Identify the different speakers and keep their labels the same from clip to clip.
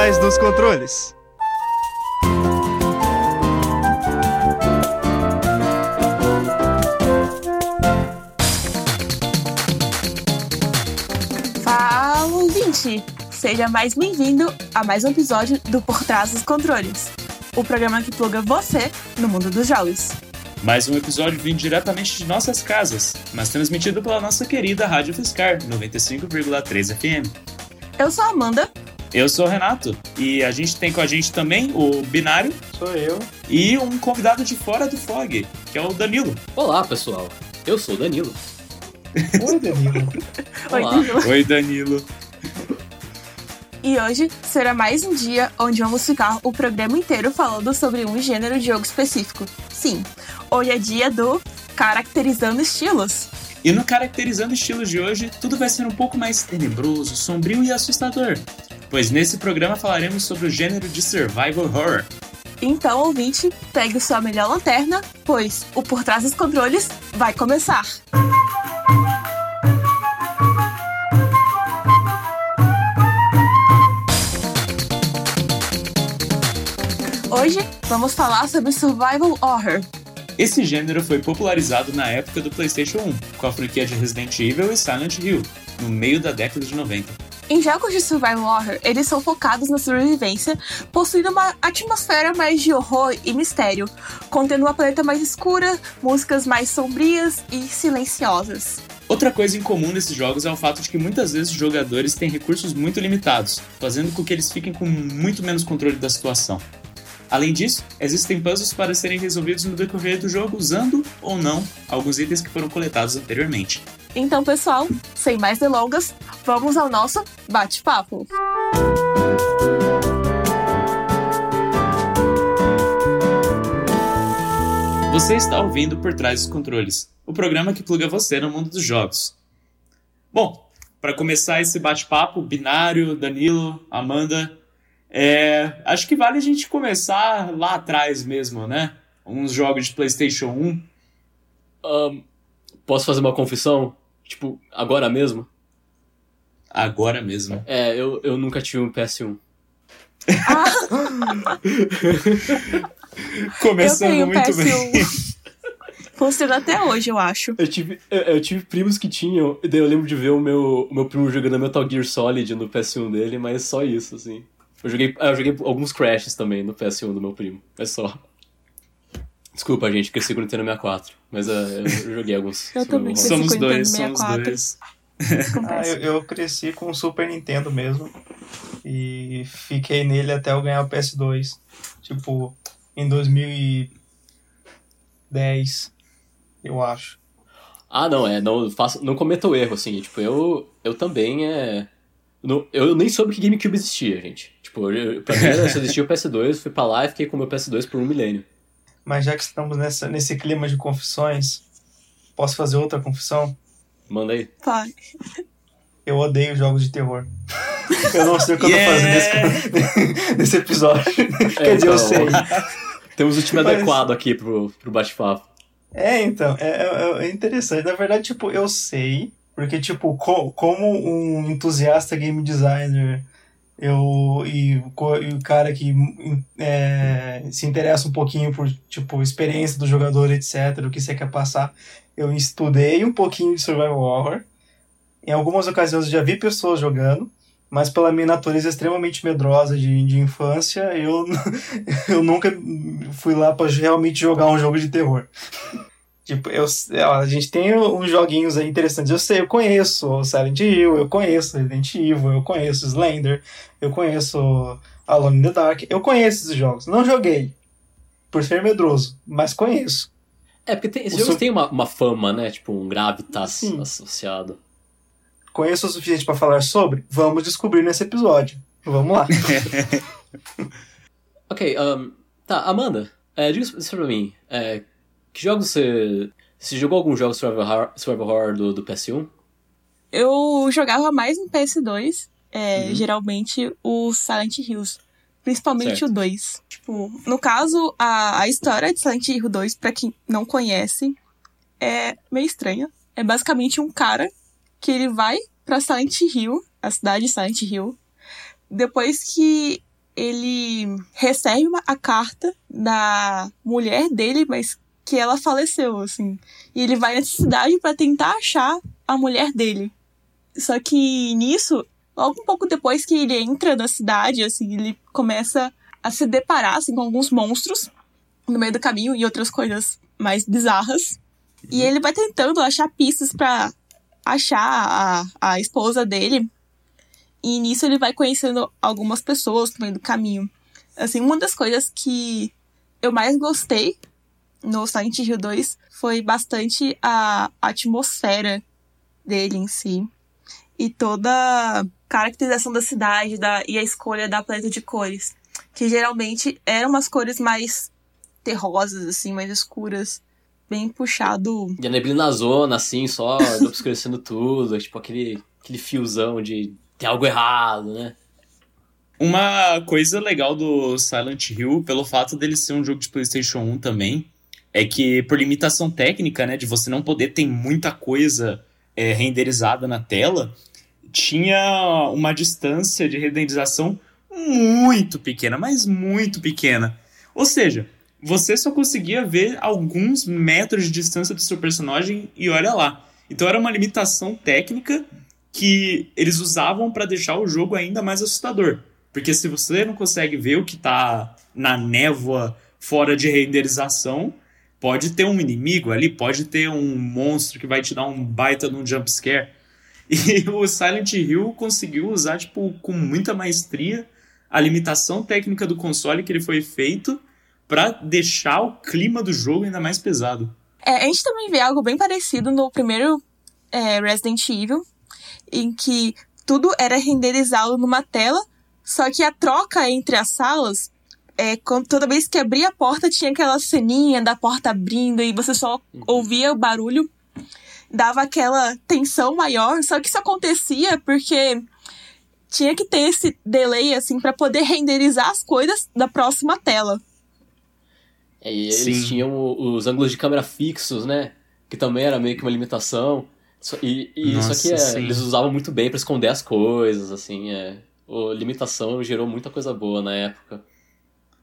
Speaker 1: trás dos controles.
Speaker 2: Fala, ouvinte! Seja mais bem-vindo a mais um episódio do Por Trás dos Controles, o programa que pluga você no mundo dos jogos.
Speaker 3: Mais um episódio vindo diretamente de nossas casas, mas transmitido pela nossa querida Rádio Fiscar 95,3 FM.
Speaker 2: Eu sou a Amanda.
Speaker 3: Eu sou o Renato e a gente tem com a gente também o Binário.
Speaker 4: Sou eu.
Speaker 3: E um convidado de fora do FOG, que é o Danilo.
Speaker 5: Olá, pessoal. Eu sou o Danilo.
Speaker 4: Oi, Danilo.
Speaker 2: Oi,
Speaker 5: Olá.
Speaker 2: Danilo.
Speaker 3: Oi, Danilo.
Speaker 2: E hoje será mais um dia onde vamos ficar o programa inteiro falando sobre um gênero de jogo específico. Sim, hoje é dia do Caracterizando Estilos.
Speaker 3: E no Caracterizando Estilos de hoje, tudo vai ser um pouco mais tenebroso, sombrio e assustador. Pois nesse programa falaremos sobre o gênero de survival horror.
Speaker 2: Então, ouvinte, pegue sua melhor lanterna, pois o Por Trás dos Controles vai começar. Hoje vamos falar sobre survival horror.
Speaker 3: Esse gênero foi popularizado na época do PlayStation 1, com a franquia de Resident Evil e Silent Hill, no meio da década de 90.
Speaker 2: Em jogos de survival horror, eles são focados na sobrevivência, possuindo uma atmosfera mais de horror e mistério, contendo uma paleta mais escura, músicas mais sombrias e silenciosas.
Speaker 3: Outra coisa em comum nesses jogos é o fato de que muitas vezes os jogadores têm recursos muito limitados, fazendo com que eles fiquem com muito menos controle da situação. Além disso, existem puzzles para serem resolvidos no decorrer do jogo usando ou não alguns itens que foram coletados anteriormente.
Speaker 2: Então, pessoal, sem mais delongas, vamos ao nosso bate-papo.
Speaker 3: Você está ouvindo Por Trás dos Controles, o programa que pluga você no mundo dos jogos. Bom, para começar esse bate-papo, Binário, Danilo, Amanda, é, acho que vale a gente começar lá atrás mesmo, né? Uns jogos de PlayStation 1.
Speaker 5: Ahn, posso fazer uma confissão? Tipo, agora mesmo?
Speaker 3: Agora mesmo.
Speaker 5: É, eu, eu nunca tive um PS1.
Speaker 3: Começando
Speaker 2: eu tenho um
Speaker 3: muito bem.
Speaker 2: PS1. Funciona até hoje, eu acho.
Speaker 5: Eu tive, eu, eu tive primos que tinham, e daí eu lembro de ver o meu, o meu primo jogando Metal Gear Solid no PS1 dele, mas só isso, assim. Eu joguei, eu joguei alguns Crashes também no PS1 do meu primo, é só. Desculpa, gente, cresci com o Nintendo 64, mas ah, eu joguei alguns.
Speaker 2: Eu também cresci.
Speaker 3: Somos
Speaker 2: com
Speaker 3: dois, somos
Speaker 2: 64.
Speaker 3: dois.
Speaker 4: Ah, eu, eu cresci com o Super Nintendo mesmo. E fiquei nele até eu ganhar o PS2. Tipo, em 2010, eu acho.
Speaker 5: Ah, não, é, não, faço, não cometa o erro, assim, tipo, eu, eu também é... não- eu nem soube que GameCube existia, gente. Tipo, eu, pra mim só existia o PS2, fui pra lá e fiquei com o meu PS2 por um milênio.
Speaker 4: Mas já que estamos nessa, nesse clima de confissões, posso fazer outra confissão?
Speaker 5: Manda aí.
Speaker 2: Vai.
Speaker 4: Eu odeio jogos de terror. Eu não sei o que eu tô
Speaker 3: Yeah!
Speaker 4: fazendo nesse, nesse episódio. Quer dizer, eu
Speaker 5: então,
Speaker 4: sei.
Speaker 5: Temos o time
Speaker 4: Mas-
Speaker 5: adequado aqui pro, pro bate-papo.
Speaker 4: É, então, é, é- é interessante. Na verdade, tipo, eu sei, porque, tipo, co- como um entusiasta game designer, eu e, e o cara que hum, é, se interessa um pouquinho por, tipo, experiência do jogador, etc., o que você quer passar, eu estudei um pouquinho de survival horror. Em algumas ocasiões eu já vi pessoas jogando, mas pela minha natureza extremamente medrosa de, de infância, eu, eu nunca fui lá pra realmente jogar um jogo de terror. Tipo, eu, a gente tem uns joguinhos aí interessantes. Eu sei, eu conheço o Silent Hill, eu conheço Resident Evil, eu conheço Slender, eu conheço Alone in the Dark. Eu conheço esses jogos. Não joguei, por ser medroso, mas conheço.
Speaker 5: É, porque tem, esses jogos têm uma, uma fama, né? Tipo, um gravitas
Speaker 4: Sim.
Speaker 5: associado.
Speaker 4: Conheço o suficiente pra falar sobre? Vamos descobrir nesse episódio. Vamos lá.
Speaker 5: Ok, ahn, tá, Amanda, é, diga isso pra mim. É, que jogos você... Você jogou algum jogo survival horror, survival horror do, do PS1?
Speaker 2: Eu jogava mais no PS2, é,
Speaker 5: Uhum.
Speaker 2: geralmente o Silent Hills. Principalmente
Speaker 5: Certo.
Speaker 2: o 2. Tipo, no caso, a, a história de Silent Hill 2, pra quem não conhece, é meio estranha. É basicamente um cara que ele vai pra Silent Hill, a cidade de Silent Hill, depois que ele recebe uma, a carta da mulher dele, mas que ela faleceu, assim. E ele vai nessa cidade para tentar achar a mulher dele. Só que nisso, logo um pouco depois que ele entra na cidade, assim, ele começa a se deparar assim, com alguns monstros no meio do caminho e outras coisas mais bizarras. E ele vai tentando achar pistas para achar a, a esposa dele. E nisso ele vai conhecendo algumas pessoas no meio do caminho. Assim, uma das coisas que eu mais gostei no Silent Hill 2 foi bastante a atmosfera dele em si. E toda a caracterização da cidade da, e a escolha da paleta de cores. Que geralmente eram umas cores mais terrosas, assim, mais escuras bem puxado.
Speaker 5: E a neblina zona, assim, só obscurecendo tudo, tipo aquele, aquele fiozão de tem algo errado, né?
Speaker 3: Uma coisa legal do Silent Hill, pelo fato dele ser um jogo de PlayStation 1 também, é que por limitação técnica, né, de você não poder ter muita coisa é, renderizada na tela, tinha uma distância de renderização muito pequena, mas muito pequena. Ou seja, você só conseguia ver alguns metros de distância do seu personagem e olha lá. Então era uma limitação técnica que eles usavam para deixar o jogo ainda mais assustador. Porque se você não consegue ver o que está na névoa fora de renderização, pode ter um inimigo ali, pode ter um monstro que vai te dar um baita de um jump scare. E o Silent Hill conseguiu usar tipo com muita maestria a limitação técnica do console que ele foi feito para deixar o clima do jogo ainda mais pesado.
Speaker 2: É, a gente também vê algo bem parecido no primeiro é, Resident Evil, em que tudo era renderizado numa tela, só que a troca entre as salas, é, quando, toda vez que abria a porta, tinha aquela ceninha da porta abrindo e você só uhum. ouvia o barulho, dava aquela tensão maior, só que isso acontecia porque tinha que ter esse delay assim para poder renderizar as coisas da próxima tela.
Speaker 5: É, e eles Sim. tinham os ângulos de câmera fixos, né? Que também era meio que uma limitação. E, e Nossa, só que é, eles usavam muito bem para esconder as coisas, assim, é. A limitação gerou muita coisa boa na época.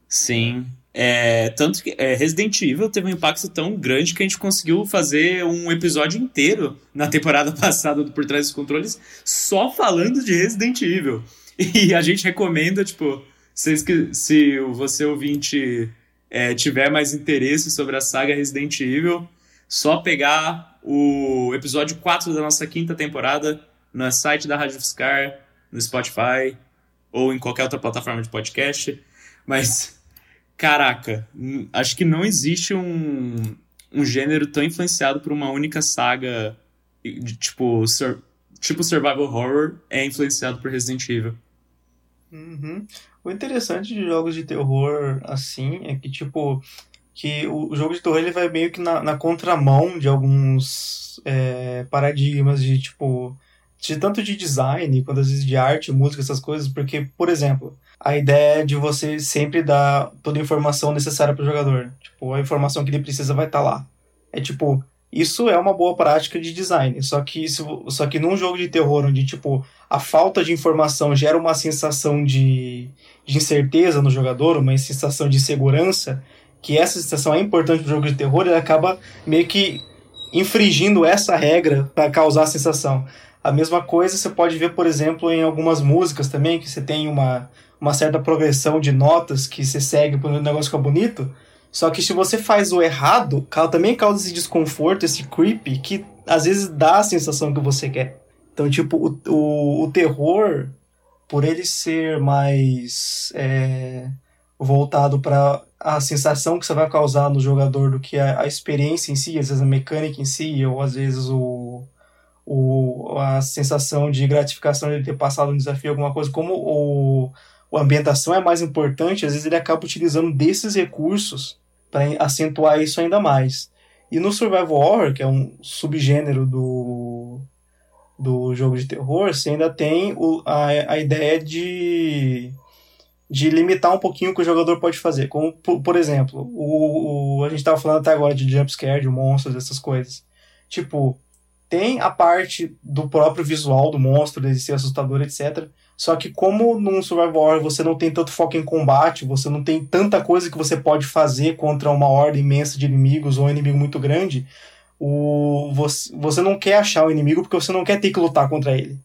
Speaker 3: Sim. É, tanto que é, Resident Evil teve um impacto tão grande que a gente conseguiu fazer um episódio inteiro na temporada passada do Por Trás dos Controles só falando de Resident Evil. E a gente recomenda, tipo, se, se você ouvinte é, tiver mais interesse sobre a saga Resident Evil, só pegar o episódio 4 da nossa quinta temporada no site da Rádio Fiscar, no Spotify ou em qualquer outra plataforma de podcast. Mas, caraca, acho que não existe um, um gênero tão influenciado por uma única saga de tipo, sur, tipo survival horror é influenciado por Resident Evil.
Speaker 4: Uhum. O interessante de jogos de terror assim é que, tipo, que o jogo de terror ele vai meio que na, na contramão de alguns é, paradigmas de, tipo, de tanto de design quanto às vezes de arte, música, essas coisas, porque, por exemplo, a ideia é de você sempre dar toda a informação necessária para o jogador. Tipo, a informação que ele precisa vai estar tá lá. É tipo, isso é uma boa prática de design, só que isso, só que num jogo de terror onde tipo a falta de informação gera uma sensação de, de incerteza no jogador, uma sensação de segurança, que essa sensação é importante no jogo de terror, ele acaba meio que infringindo essa regra para causar a sensação. A mesma coisa você pode ver, por exemplo, em algumas músicas também, que você tem uma, uma certa progressão de notas que você segue para o negócio ficar bonito só que se você faz o errado, também causa esse desconforto, esse creepy, que às vezes dá a sensação que você quer. Então, tipo, o, o, o terror, por ele ser mais é, voltado para a sensação que você vai causar no jogador do que a, a, experiência em si, às vezes a mecânica em si, ou às vezes o, o, a sensação de gratificação de ter passado um desafio, alguma coisa, como o, a ambientação é mais importante, às vezes ele acaba utilizando desses recursos para acentuar isso ainda mais. E no Survival Horror, que é um subgênero do, do jogo de terror, você ainda tem o, a, a ideia de, de limitar um pouquinho o que o jogador pode fazer. Como, por, por exemplo, o, o, a gente estava falando até agora de jumpscare, de monstros, essas coisas. Tipo, tem a parte do próprio visual do monstro, dele ser assustador, etc. Só que como num survival horror você não tem tanto foco em combate, você não tem tanta coisa que você pode fazer contra uma horda imensa de inimigos ou um inimigo muito grande, o, você, você não quer achar o inimigo porque você não quer ter que lutar contra ele.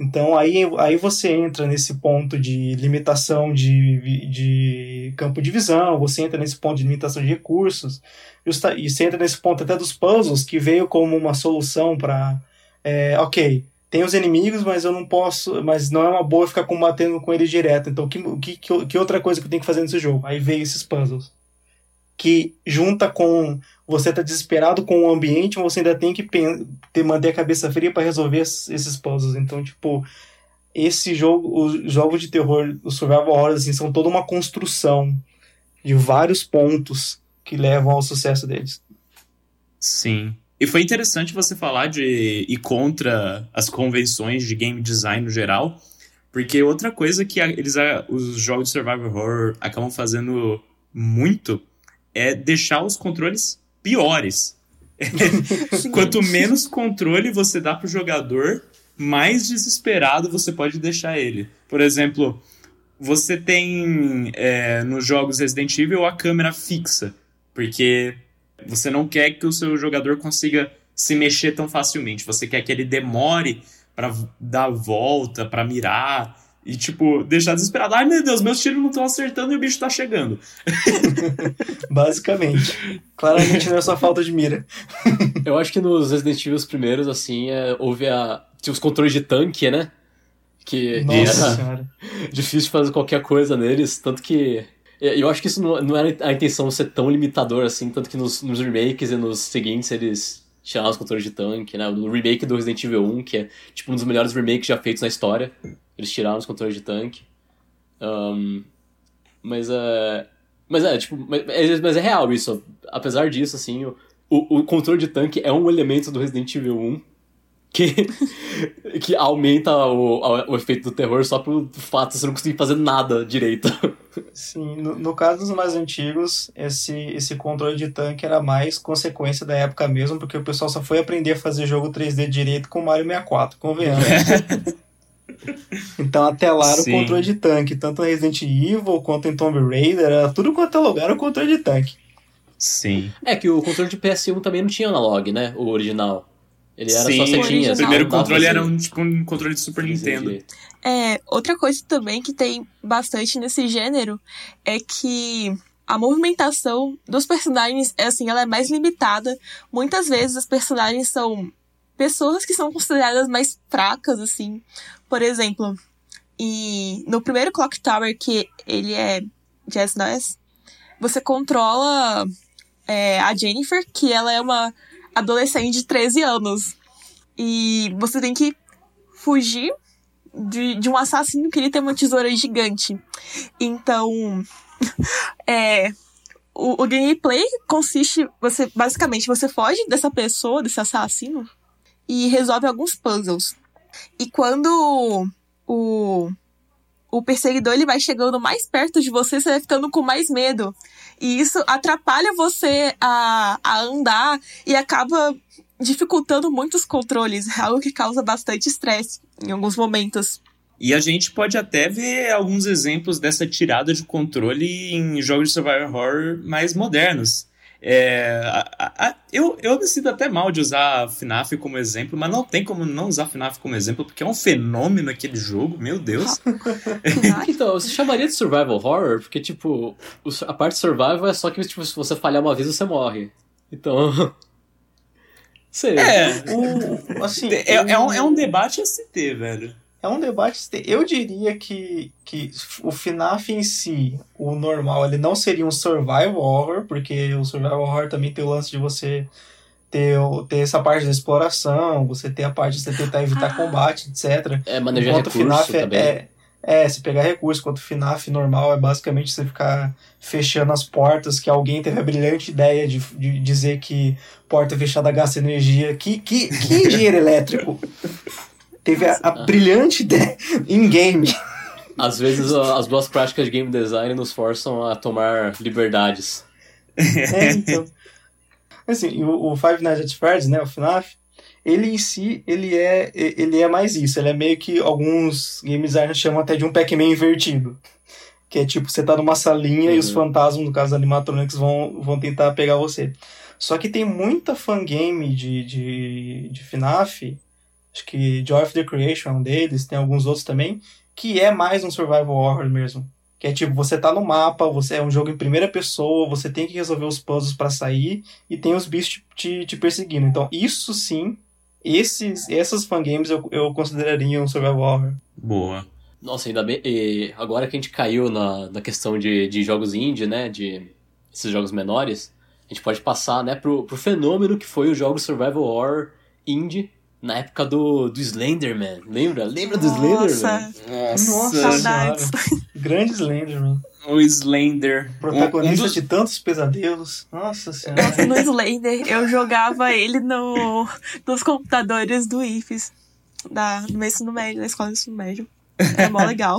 Speaker 4: Então aí, aí você entra nesse ponto de limitação de, de campo de visão, você entra nesse ponto de limitação de recursos, e você entra nesse ponto até dos puzzles, que veio como uma solução para. É, ok, tem os inimigos, mas eu não posso. Mas não é uma boa ficar combatendo com eles direto. Então, que, que, que outra coisa que eu tenho que fazer nesse jogo? Aí veio esses puzzles. Que junta com você tá desesperado com o ambiente, mas você ainda tem que ter, manter a cabeça fria para resolver esses puzzles. Então, tipo, esse jogo, os jogos de terror, os survival horror, assim, são toda uma construção de vários pontos que levam ao sucesso deles.
Speaker 3: Sim. E foi interessante você falar de ir contra as convenções de game design no geral, porque outra coisa que eles, os jogos de survival horror acabam fazendo muito é deixar os controles piores. Quanto menos controle você dá pro jogador, mais desesperado você pode deixar ele. Por exemplo, você tem é, nos jogos Resident Evil a câmera fixa, porque você não quer que o seu jogador consiga se mexer tão facilmente. Você quer que ele demore para dar volta, para mirar. E, tipo, deixar desesperado. Ai, meu Deus, meus tiros não estão acertando e o bicho tá chegando.
Speaker 4: Basicamente. Claramente não é só falta de mira.
Speaker 5: Eu acho que nos Resident Evil primeiros, assim, é, houve a. Tinha os controles de tanque, né? Que
Speaker 4: Nossa senhora.
Speaker 5: difícil fazer qualquer coisa neles. Tanto que. Eu acho que isso não, não era a intenção de ser tão limitador assim. Tanto que nos, nos remakes e nos seguintes eles tiraram os controles de tanque, né? No remake do Resident Evil 1, que é tipo um dos melhores remakes já feitos na história. Eles tiraram os controles de tanque. Um, mas é. Mas é, tipo, mas, mas é real isso. Apesar disso, assim, o, o, o controle de tanque é um elemento do Resident Evil 1 que, que aumenta o, o efeito do terror só pelo fato de você não conseguir fazer nada direito.
Speaker 4: Sim, no, no, caso dos mais antigos, esse, esse controle de tanque era mais consequência da época mesmo, porque o pessoal só foi aprender a fazer jogo 3D direito com Mario 64, convenhamos. Então até lá era Sim. o controle de tanque, tanto no Resident Evil quanto em Tomb Raider, era tudo quanto é lugar o controle de tanque.
Speaker 3: Sim.
Speaker 5: É que o controle de PS1 também não tinha analog, né? O original. Ele era
Speaker 3: Sim,
Speaker 5: só setinhas.
Speaker 3: O primeiro controle era um, tipo, um controle de Super Nintendo.
Speaker 2: É, outra coisa também que tem bastante nesse gênero é que a movimentação dos personagens, é assim, ela é mais limitada. Muitas vezes as personagens são pessoas que são consideradas mais fracas, assim. Por exemplo, e no primeiro Clock Tower, que ele é Jazz Noise, você controla é, a Jennifer, que ela é uma adolescente de 13 anos. E você tem que fugir de, de um assassino que ele tem uma tesoura gigante. Então, é, o, o gameplay consiste, você basicamente você foge dessa pessoa, desse assassino, e resolve alguns puzzles. E quando o, o perseguidor ele vai chegando mais perto de você, você vai ficando com mais medo. E isso atrapalha você a, a andar e acaba dificultando muitos controles, algo que causa bastante estresse em alguns momentos.
Speaker 3: E a gente pode até ver alguns exemplos dessa tirada de controle em jogos de survival horror mais modernos. É, a, a, eu, eu me sinto até mal de usar FNAF como exemplo, mas não tem como não usar FNAF como exemplo, porque é um fenômeno aquele jogo, meu Deus.
Speaker 5: então, você chamaria de survival horror? Porque, tipo, a parte survival é só que tipo, se você falhar uma vez, você morre. Então.
Speaker 3: Sei. É, o, assim, é, é, um, é um debate a se ter, velho
Speaker 4: é um debate. Eu diria que, que o FNAF em si, o normal, ele não seria um survival horror, porque o survival horror também tem o lance de você ter, ter essa parte da exploração, você ter a parte de você tentar evitar ah. combate, etc.
Speaker 5: É, manejar Enquanto recurso FNAF é, também.
Speaker 4: É, é, se pegar recurso, enquanto o FNAF normal é basicamente você ficar fechando as portas, que alguém teve a brilhante ideia de, de dizer que porta fechada gasta energia. Que, que, que engenheiro elétrico! Teve a, a brilhante ideia em game.
Speaker 5: Às vezes as boas práticas de game design nos forçam a tomar liberdades.
Speaker 4: É, então. Assim, o, o Five Nights at Freddy's, né, o FNAF, ele em si, ele é, ele é mais isso. Ele é meio que alguns game designers chamam até de um Pac-Man invertido. Que é tipo, você tá numa salinha
Speaker 5: Uhum.
Speaker 4: e os fantasmas, no caso animatronics, vão, vão tentar pegar você. Só que tem muita fangame de, de, de FNAF, acho que Joy of the Creation é um deles, tem alguns outros também, que é mais um survival horror mesmo. Que é tipo, você tá no mapa, você é um jogo em primeira pessoa, você tem que resolver os puzzles pra sair e tem os bichos te, te perseguindo. Então, isso sim, esses, essas fangames eu, eu consideraria um survival horror.
Speaker 3: Boa.
Speaker 5: Nossa, ainda bem. E agora que a gente caiu na, na questão de, de jogos indie, né? De esses jogos menores, a gente pode passar, né, pro, pro fenômeno que foi o jogo Survival Horror indie na época do, do Slenderman. Lembra? Lembra do Slenderman?
Speaker 2: Nossa,
Speaker 3: Nossa,
Speaker 2: saudades.
Speaker 4: Grande Slenderman.
Speaker 3: o Slender.
Speaker 4: Protagonista
Speaker 3: Um- um dos-
Speaker 4: de tantos pesadelos. Nossa senhora.
Speaker 2: Nossa, no Slender, eu jogava ele no, nos computadores do IFES, da, no meu ensino médio, da escola de ensino médio. É mó legal.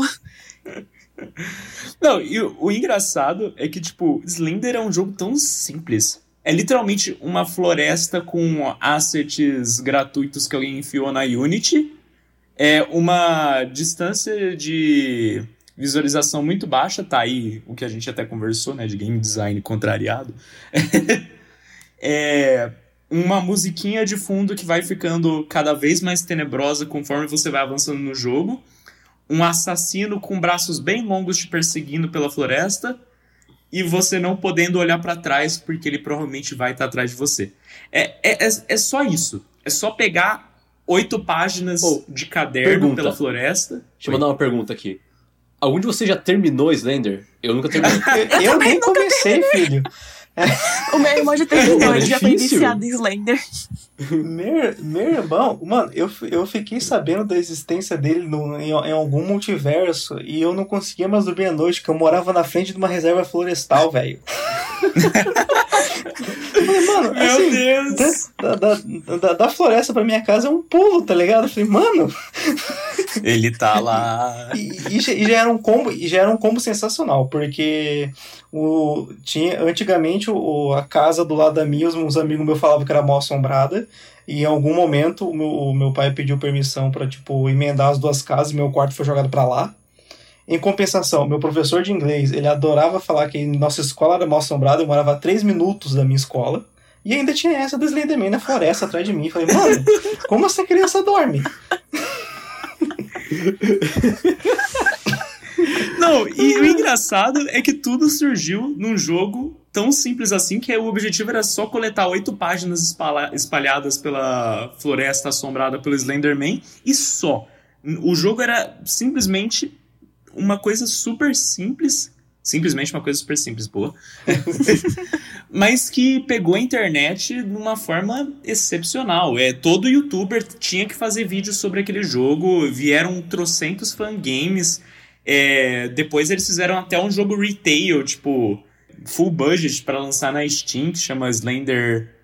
Speaker 3: Não, e o, o engraçado é que, tipo, Slender é um jogo tão simples. É literalmente uma floresta com assets gratuitos que alguém enfiou na Unity. É uma distância de visualização muito baixa, tá aí o que a gente até conversou, né, de game design contrariado. é uma musiquinha de fundo que vai ficando cada vez mais tenebrosa conforme você vai avançando no jogo um assassino com braços bem longos te perseguindo pela floresta e você não podendo olhar pra trás porque ele provavelmente vai estar atrás de você. É, é, é, é só isso. É só pegar oito páginas
Speaker 5: Oh,
Speaker 3: de caderno
Speaker 5: pergunta.
Speaker 3: pela floresta.
Speaker 5: Deixa eu mandar uma pergunta aqui. Algum de vocês já terminou Slender? Eu nunca terminei.
Speaker 4: Eu, eu nem comecei, filho.
Speaker 2: O meu irmão já terminou,
Speaker 5: É
Speaker 2: ele já foi
Speaker 5: difícil.
Speaker 2: viciado em Slender.
Speaker 4: Meu, meu irmão, mano, eu, eu fiquei sabendo da existência dele no, em, em algum multiverso e eu não conseguia mais dormir à noite, porque eu morava na frente de uma reserva florestal, velho. Eu falei, mano,
Speaker 3: Meu
Speaker 4: assim,
Speaker 3: Deus!
Speaker 4: da, da, da, da floresta pra minha casa é um pulo, tá ligado? Eu falei, mano,
Speaker 3: Ele tá lá.
Speaker 4: e, e já, e já era um combo, e já era um combo sensacional, porque o, tinha, antigamente o, a casa do lado da minha, os, uns amigos meus falavam que era mal assombrada, e em algum momento o meu, o meu pai pediu permissão pra, tipo, emendar as duas casas e meu quarto foi jogado pra lá. Em compensação, meu professor de inglês, ele adorava falar que nossa escola era mal assombrada, eu morava a 3 minutos da minha escola. E ainda tinha essa do Slenderman na floresta atrás de mim. Falei, mano, como essa criança dorme?
Speaker 3: Não, e o engraçado é que tudo surgiu num jogo tão simples assim que o objetivo era só coletar oito páginas espalha- espalhadas pela floresta assombrada pelo Slenderman e só. O jogo era simplesmente uma coisa super simples. Simplesmente uma coisa super simples, boa. Mas que pegou a internet de uma forma excepcional. É, todo youtuber tinha que fazer vídeo sobre aquele jogo. Vieram trocentos fangames. É, depois eles fizeram até um jogo retail, tipo, full budget pra lançar na Steam, que chama Slender.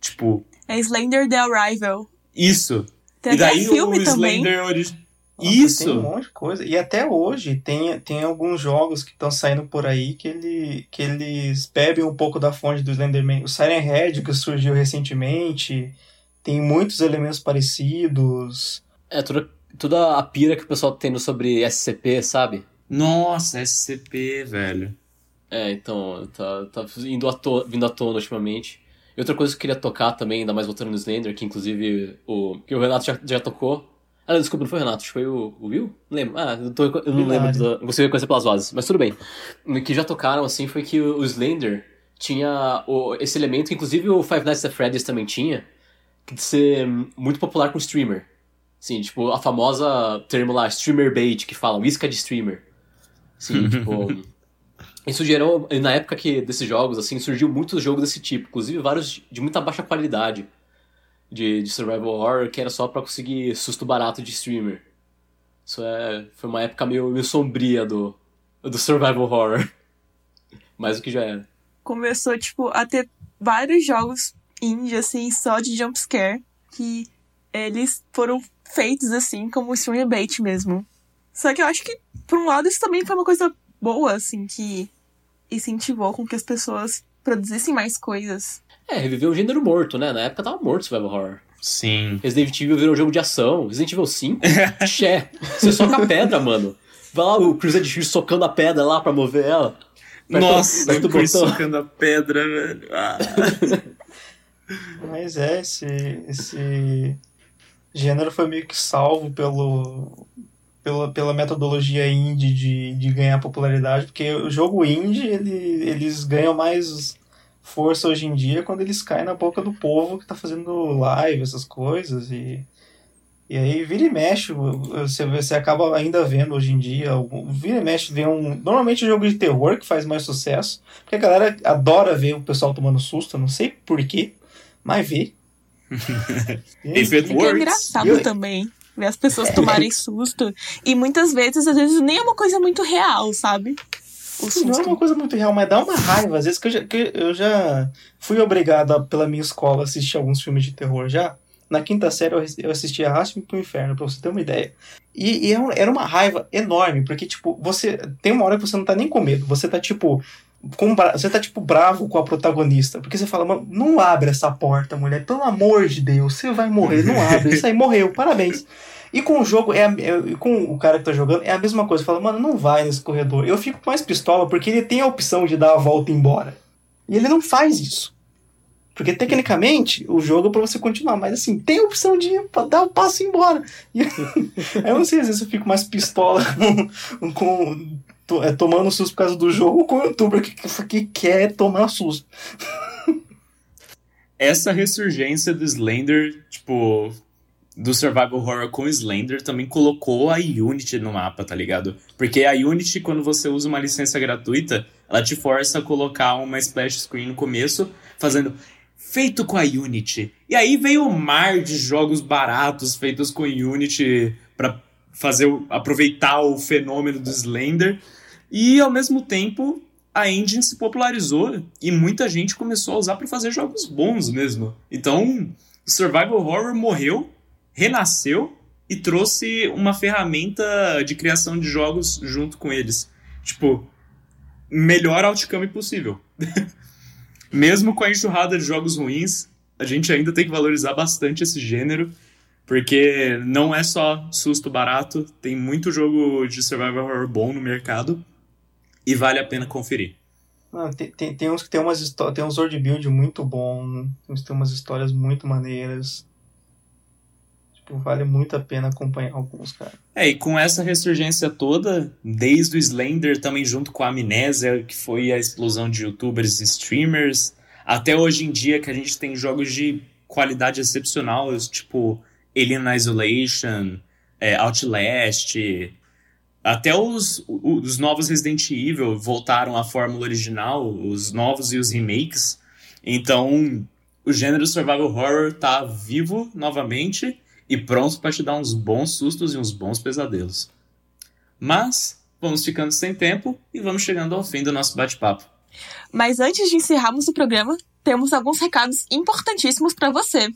Speaker 3: Tipo,
Speaker 2: É Slender The Arrival.
Speaker 3: isso.
Speaker 2: Tem
Speaker 3: e daí
Speaker 2: filme
Speaker 3: o
Speaker 2: também.
Speaker 3: Slender origi-
Speaker 4: Nossa, Tem um
Speaker 3: Isso!
Speaker 4: monte de coisa. E até hoje tem, tem alguns jogos que estão saindo por aí que, ele, que eles bebem um pouco da fonte do Slenderman. O Siren Head, que surgiu recentemente, tem muitos elementos parecidos.
Speaker 5: É, toda, toda a pira que o pessoal tá tendo sobre SCP, sabe?
Speaker 3: Nossa, SCP, velho.
Speaker 5: É, então, tá, tá indo à to- vindo à tona ultimamente. E outra coisa que eu queria tocar também, ainda mais voltando no Slender, que inclusive o, que o Renato já, já tocou. Ah, desculpa, não foi o Renato, foi o, o Will? Não lembro. Ah, eu, tô- eu não
Speaker 4: Verdade.
Speaker 5: lembro, da, não consigo reconhecer pelas vozes, mas tudo bem. O que já tocaram, assim, foi que o, Slender tinha o- esse elemento, que inclusive o Five Nights at Freddy's também tinha, de ser muito popular com streamer. Sim, tipo, a famosa termo lá, streamer bait, que fala, isca de streamer. Sim, tipo... Isso gerou, na época que desses jogos, assim, surgiu muitos jogos desse tipo, inclusive vários de muita baixa qualidade de, de survival horror, que era só pra conseguir susto barato de streamer. Isso é, foi uma época meio, meio sombria do, do survival horror. Mais do que já era.
Speaker 2: Começou, tipo, a ter vários jogos indie, assim, só de jumpscare, que eles foram feitos, assim, como streamer bait mesmo. Só que eu acho que, por um lado, isso também foi uma coisa boa, assim, que incentivou com que as pessoas produzissem mais coisas.
Speaker 5: É, reviveu o gênero morto, né? Na época tava morto survival horror.
Speaker 3: Sim.
Speaker 5: Resident Evil virou um jogo de ação. Resident Evil 5, xé. Você soca a pedra, mano. Vai lá o Chris Edge socando a pedra lá pra mover ela. Aperta-
Speaker 3: Nossa,
Speaker 5: aperta
Speaker 3: o
Speaker 5: o
Speaker 3: Chris
Speaker 5: botão.
Speaker 3: socando a pedra, velho. Ah.
Speaker 4: Mas é, esse, esse gênero foi meio que salvo pelo, pela, pela metodologia indie de, de ganhar popularidade, porque o jogo indie, ele, eles ganham mais força hoje em dia quando eles caem na boca do povo que tá fazendo live, essas coisas, e, e aí vira e mexe, você, você acaba ainda vendo hoje em dia, vira e mexe, vê um... Normalmente o jogo de terror que faz mais sucesso, porque a galera adora ver o pessoal tomando susto, não sei porquê, mas vê. E
Speaker 3: If it
Speaker 2: É é engraçado
Speaker 4: Eu-
Speaker 2: também ver as pessoas tomarem susto. E muitas vezes, às vezes, nem é uma coisa muito real, sabe? O
Speaker 4: Não é uma coisa muito real, mas dá uma raiva. Às vezes que eu já, que eu já fui obrigado, a, pela minha escola, a assistir alguns filmes de terror já. Na quinta série eu ass- eu assisti Arraste-me pro Inferno, pra você ter uma ideia. E, e é era uma raiva enorme, porque, tipo, você. Tem uma hora que você não tá nem com medo, você tá, tipo. Com, você tá, tipo, bravo com a protagonista. Porque você fala, mano, não abre essa porta, mulher. Pelo amor de Deus, você vai morrer. Não abre. Isso aí morreu, parabéns. E com o jogo, é, a- é- com o cara que tá jogando, é a mesma coisa. Fala, mano, não vai nesse corredor. Eu fico mais pistola porque ele tem a opção de dar a volta e ir embora. E ele não faz isso. Porque tecnicamente o jogo é pra você continuar, mas assim, tem a opção de dar o passo e ir embora. E eu não sei, às vezes eu fico mais pistola com, com- to- é, tomando susto por causa do jogo com o youtuber que, que quer tomar susto.
Speaker 3: Essa ressurgência do Slender, tipo, do survival horror com Slender também colocou a Unity no mapa, tá ligado? Porque a Unity, quando você usa uma licença gratuita, ela te força a colocar uma splash screen no começo, fazendo feito com a Unity. E aí veio o mar de jogos baratos feitos com Unity pra fazer aproveitar o fenômeno do Slender. E ao mesmo tempo, a engine se popularizou e muita gente começou a usar para fazer jogos bons mesmo. Então, Survival Horror morreu, renasceu e trouxe uma ferramenta de criação de jogos junto com eles. Tipo, melhor outcome possível. mesmo com a enxurrada de jogos ruins, a gente ainda tem que valorizar bastante esse gênero, porque não é só susto barato, tem muito jogo de survival horror bom no mercado e vale a pena conferir.
Speaker 4: Ah, tem, tem, tem uns que tem umas tem uns world build muito bom, tem umas histórias muito maneiras. Tipo, vale muito a pena acompanhar alguns, cara.
Speaker 3: É, e com essa ressurgência toda, desde o Slender também junto com a Amnésia, que foi a explosão de youtubers e streamers, até hoje em dia que a gente tem jogos de qualidade excepcional, tipo Alien Isolation, é, Outlast, até os, os novos Resident Evil voltaram à fórmula original, os novos e os remakes. Então, o gênero survival horror tá vivo novamente e pronto para te dar uns bons sustos e uns bons pesadelos. Mas vamos ficando sem tempo e vamos chegando ao fim do nosso bate-papo.
Speaker 2: Mas antes de encerrarmos o programa, temos alguns recados importantíssimos para você.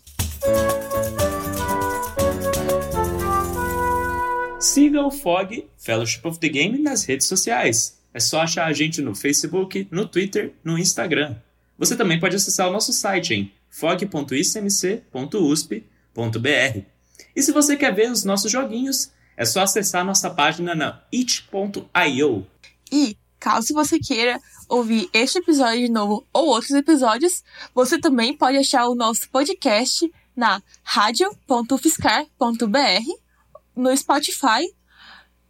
Speaker 3: Siga o FOG Fellowship of the Game nas redes sociais. É só achar a gente no Facebook, no Twitter, no Instagram. Você também pode acessar o nosso site em fog.icmc.usp.br. E se você quer ver os nossos joguinhos, é só acessar nossa página na it.io.
Speaker 2: E, caso você queira ouvir este episódio de novo ou outros episódios, você também pode achar o nosso podcast na radio.fiscar.br, no Spotify,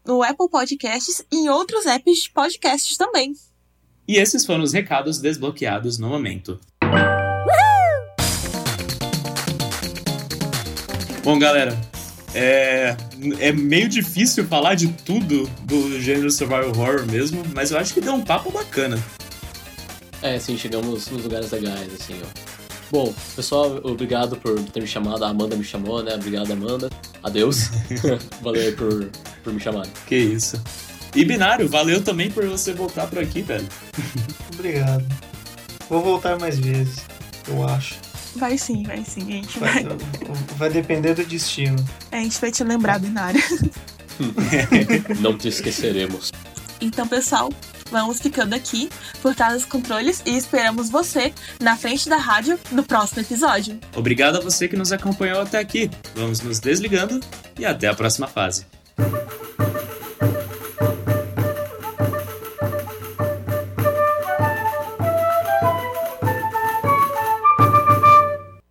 Speaker 2: no Apple Podcasts e em outros apps de podcasts também.
Speaker 3: E esses foram os recados desbloqueados no momento. Bom, galera, é, é meio difícil falar de tudo do gênero survival horror mesmo, mas eu acho que deu um papo bacana.
Speaker 5: É, sim, chegamos nos lugares legais, assim, ó. Bom, pessoal, obrigado por ter me chamado. A Amanda me chamou, né? Obrigado, Amanda. Adeus. Valeu aí por, por me chamarem.
Speaker 3: Que isso. E Binário, valeu também por você voltar por aqui, velho.
Speaker 4: Obrigado. Vou voltar mais vezes, eu acho.
Speaker 2: Vai sim, vai sim, a gente
Speaker 4: Vai,
Speaker 2: vai,
Speaker 4: vai depender do destino.
Speaker 2: a gente vai te lembrar, Binário.
Speaker 5: Não te esqueceremos.
Speaker 2: Então, pessoal, Vamos ficando aqui por trás dos controles e esperamos você na frente da rádio no próximo episódio.
Speaker 3: Obrigado a você que nos acompanhou até aqui. Vamos nos desligando e até a próxima fase.